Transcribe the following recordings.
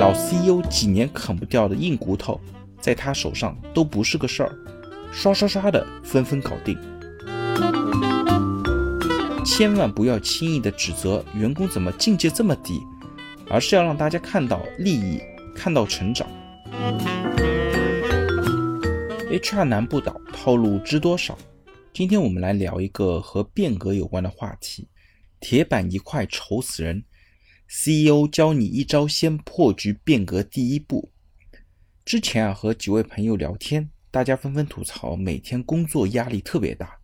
老 CEO 几年啃不掉的硬骨头，在他手上都不是个事儿，刷刷刷的纷纷搞定。千万不要轻易的指责员工怎么境界这么低，而是要让大家看到利益，看到成长。HR 难不倒，套路知多少？今天我们来聊一个和变革有关的话题：铁板一块愁死人。CEO 教你一招先破局变革第一步。之前啊，和几位朋友聊天，大家纷纷吐槽每天工作压力特别大，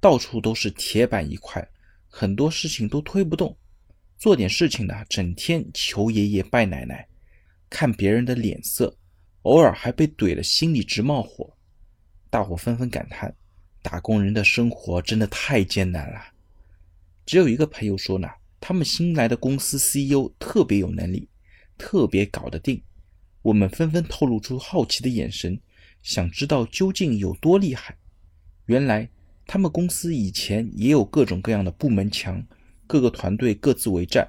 到处都是铁板一块，很多事情都推不动。做点事情呢，整天求爷爷拜奶奶，看别人的脸色，偶尔还被怼得心里直冒火。大伙纷纷感叹，打工人的生活真的太艰难了。只有一个朋友说呢。他们新来的公司 CEO 特别有能力，特别搞得定。我们纷纷透露出好奇的眼神，想知道究竟有多厉害。原来他们公司以前也有各种各样的部门墙，各个团队各自为战，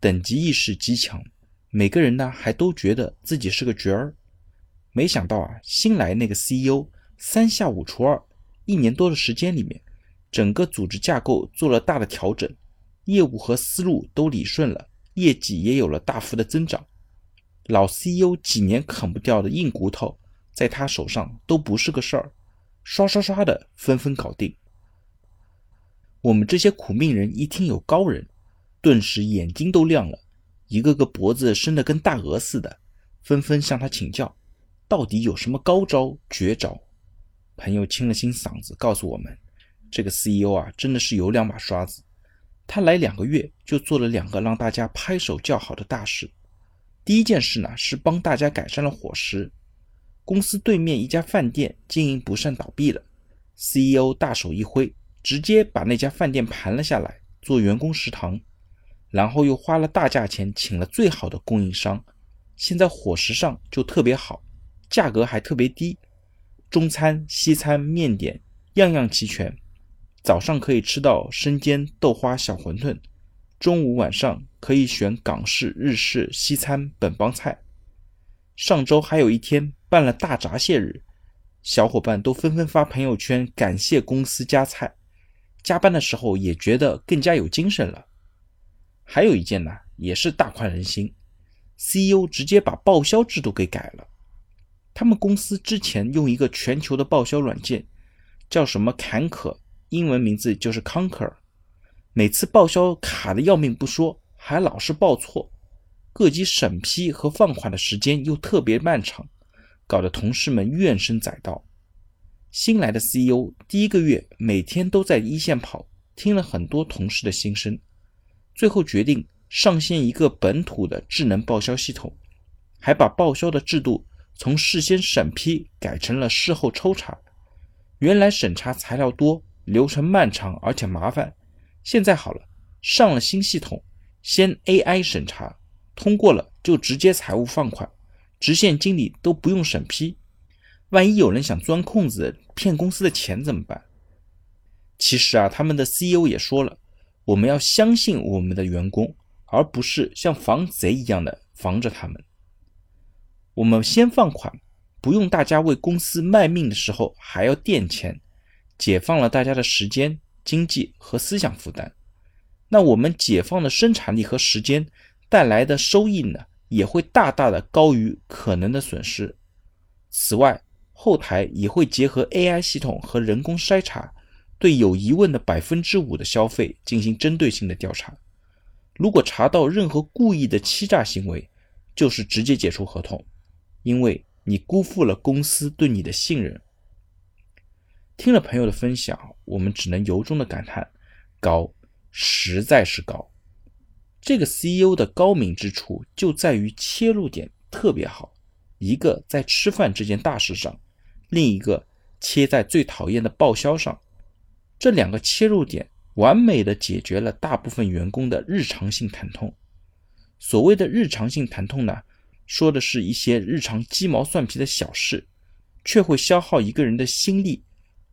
等级意识极强。每个人呢还都觉得自己是个角儿。没想到啊，新来那个 CEO 三下五除二，一年多的时间里面，整个组织架构做了大的调整。业务和思路都理顺了，业绩也有了大幅的增长。老 CEO 几年啃不掉的硬骨头，在他手上都不是个事儿，刷刷刷的纷纷搞定。我们这些苦命人一听有高人，顿时眼睛都亮了，一个个脖子伸得跟大鹅似的，纷纷向他请教，到底有什么高招绝招？朋友清了清嗓子，告诉我们，这个 CEO 啊，真的是有两把刷子。他来两个月就做了两个让大家拍手叫好的大事。第一件事呢是帮大家改善了伙食。公司对面一家饭店经营不善倒闭了，CEO 大手一挥，直接把那家饭店盘了下来做员工食堂，然后又花了大价钱请了最好的供应商，现在伙食上就特别好，价格还特别低，中餐、西餐、面点样样齐全。早上可以吃到生煎豆花小馄饨，中午晚上可以选港式、日式、西餐本帮菜。上周还有一天办了大闸蟹日，小伙伴都纷纷发朋友圈感谢公司加菜，加班的时候也觉得更加有精神了。还有一件呢，也是大快人心，CEO 直接把报销制度给改了。他们公司之前用一个全球的报销软件，叫什么坎可。英文名字就是 Conquer，每次报销卡的要命不说，还老是报错，各级审批和放款的时间又特别漫长，搞得同事们怨声载道。新来的 CEO 第一个月每天都在一线跑，听了很多同事的心声，最后决定上线一个本土的智能报销系统，还把报销的制度从事先审批改成了事后抽查。原来审查材料多。流程漫长而且麻烦，现在好了，上了新系统，先 AI 审查，通过了就直接财务放款，直线经理都不用审批。万一有人想钻空子骗公司的钱怎么办？其实啊，他们的 CEO 也说了，我们要相信我们的员工，而不是像防贼一样的防着他们。我们先放款，不用大家为公司卖命的时候还要垫钱。解放了大家的时间、经济和思想负担，那我们解放的生产力和时间带来的收益呢，也会大大的高于可能的损失。此外，后台也会结合 AI 系统和人工筛查，对有疑问的百分之五的消费进行针对性的调查。如果查到任何故意的欺诈行为，就是直接解除合同，因为你辜负了公司对你的信任。听了朋友的分享，我们只能由衷的感叹：高，实在是高。这个 CEO 的高明之处就在于切入点特别好，一个在吃饭这件大事上，另一个切在最讨厌的报销上。这两个切入点完美的解决了大部分员工的日常性疼痛。所谓的日常性疼痛呢，说的是一些日常鸡毛蒜皮的小事，却会消耗一个人的心力。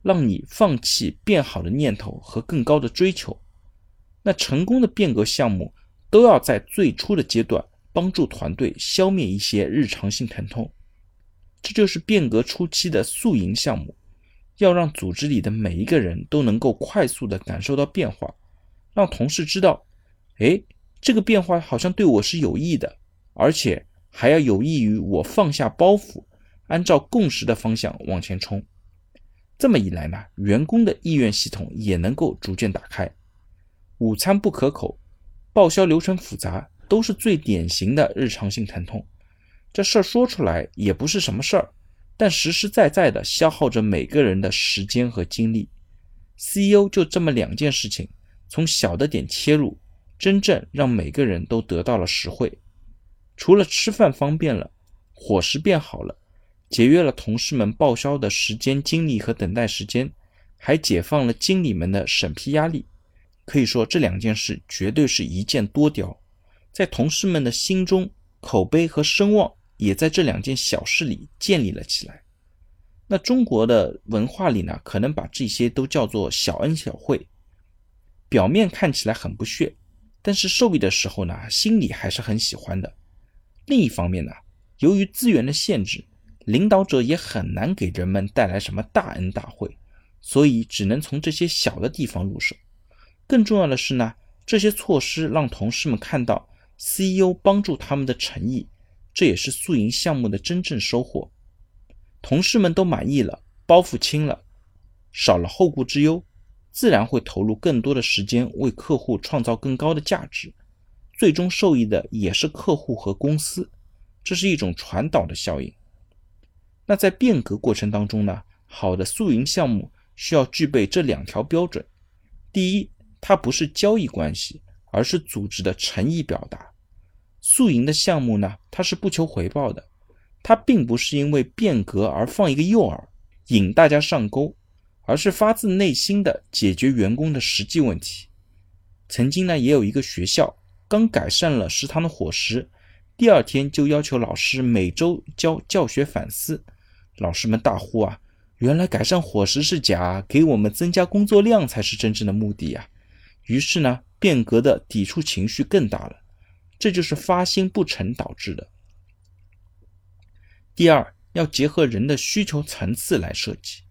让你放弃变好的念头和更高的追求。那成功的变革项目都要在最初的阶段帮助团队消灭一些日常性疼痛。这就是变革初期的宿营项目，要让组织里的每一个人都能够快速的感受到变化，让同事知道，哎，这个变化好像对我是有益的，而且还要有益于我放下包袱，按照共识的方向往前冲。这么一来呢，员工的意愿系统也能够逐渐打开。午餐不可口，报销流程复杂，都是最典型的日常性疼痛。这事儿说出来也不是什么事儿，但实实在在的消耗着每个人的时间和精力。CEO 就这么两件事情，从小的点切入，真正让每个人都得到了实惠。除了吃饭方便了，伙食变好了。节约了同事们报销的时间、精力和等待时间，还解放了经理们的审批压力。可以说，这两件事绝对是一箭多雕，在同事们的心中，口碑和声望也在这两件小事里建立了起来。那中国的文化里呢，可能把这些都叫做小恩小惠，表面看起来很不屑，但是受益的时候呢，心里还是很喜欢的。另一方面呢，由于资源的限制。领导者也很难给人们带来什么大恩大惠，所以只能从这些小的地方入手。更重要的是呢，这些措施让同事们看到 CEO 帮助他们的诚意，这也是宿营项目的真正收获。同事们都满意了，包袱轻了，少了后顾之忧，自然会投入更多的时间为客户创造更高的价值。最终受益的也是客户和公司，这是一种传导的效应。那在变革过程当中呢，好的宿营项目需要具备这两条标准：第一，它不是交易关系，而是组织的诚意表达。宿营的项目呢，它是不求回报的，它并不是因为变革而放一个诱饵引大家上钩，而是发自内心的解决员工的实际问题。曾经呢，也有一个学校刚改善了食堂的伙食，第二天就要求老师每周交教学反思。老师们大呼啊！原来改善伙食是假，给我们增加工作量才是真正的目的呀。于是呢，变革的抵触情绪更大了。这就是发心不成导致的。第二，要结合人的需求层次来设计。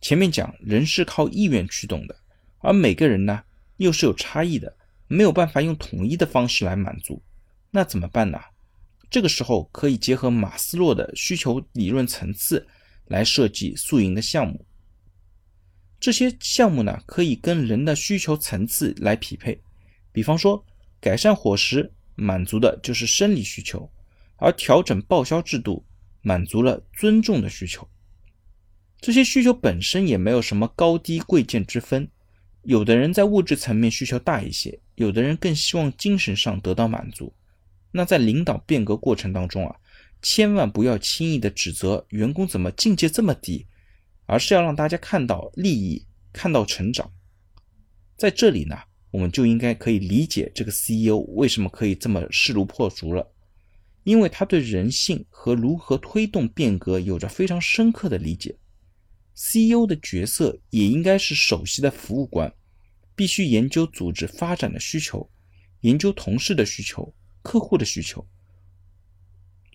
前面讲人是靠意愿驱动的，而每个人呢又是有差异的，没有办法用统一的方式来满足，那怎么办呢？这个时候可以结合马斯洛的需求理论层次来设计宿营的项目。这些项目呢，可以跟人的需求层次来匹配。比方说，改善伙食满足的就是生理需求，而调整报销制度满足了尊重的需求。这些需求本身也没有什么高低贵贱之分，有的人在物质层面需求大一些，有的人更希望精神上得到满足。那在领导变革过程当中啊，千万不要轻易的指责员工怎么境界这么低，而是要让大家看到利益，看到成长。在这里呢，我们就应该可以理解这个 CEO 为什么可以这么势如破竹了，因为他对人性和如何推动变革有着非常深刻的理解。CEO 的角色也应该是首席的服务官，必须研究组织发展的需求，研究同事的需求。客户的需求，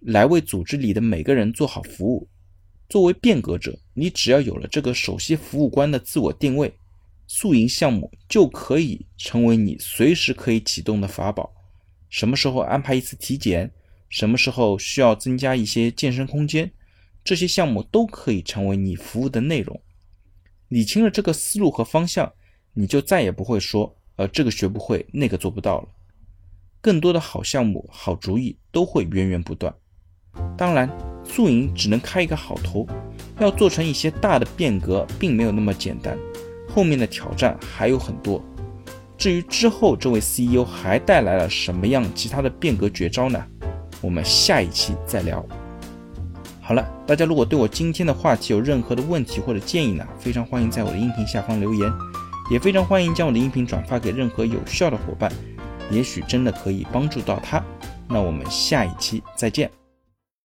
来为组织里的每个人做好服务。作为变革者，你只要有了这个首席服务官的自我定位，宿营项目就可以成为你随时可以启动的法宝。什么时候安排一次体检，什么时候需要增加一些健身空间，这些项目都可以成为你服务的内容。理清了这个思路和方向，你就再也不会说，呃，这个学不会，那个做不到了。更多的好项目、好主意都会源源不断。当然，宿营只能开一个好头，要做成一些大的变革，并没有那么简单，后面的挑战还有很多。至于之后这位 CEO 还带来了什么样其他的变革绝招呢？我们下一期再聊。好了，大家如果对我今天的话题有任何的问题或者建议呢，非常欢迎在我的音频下方留言，也非常欢迎将我的音频转发给任何有需要的伙伴。也许真的可以帮助到他，那我们下一期再见。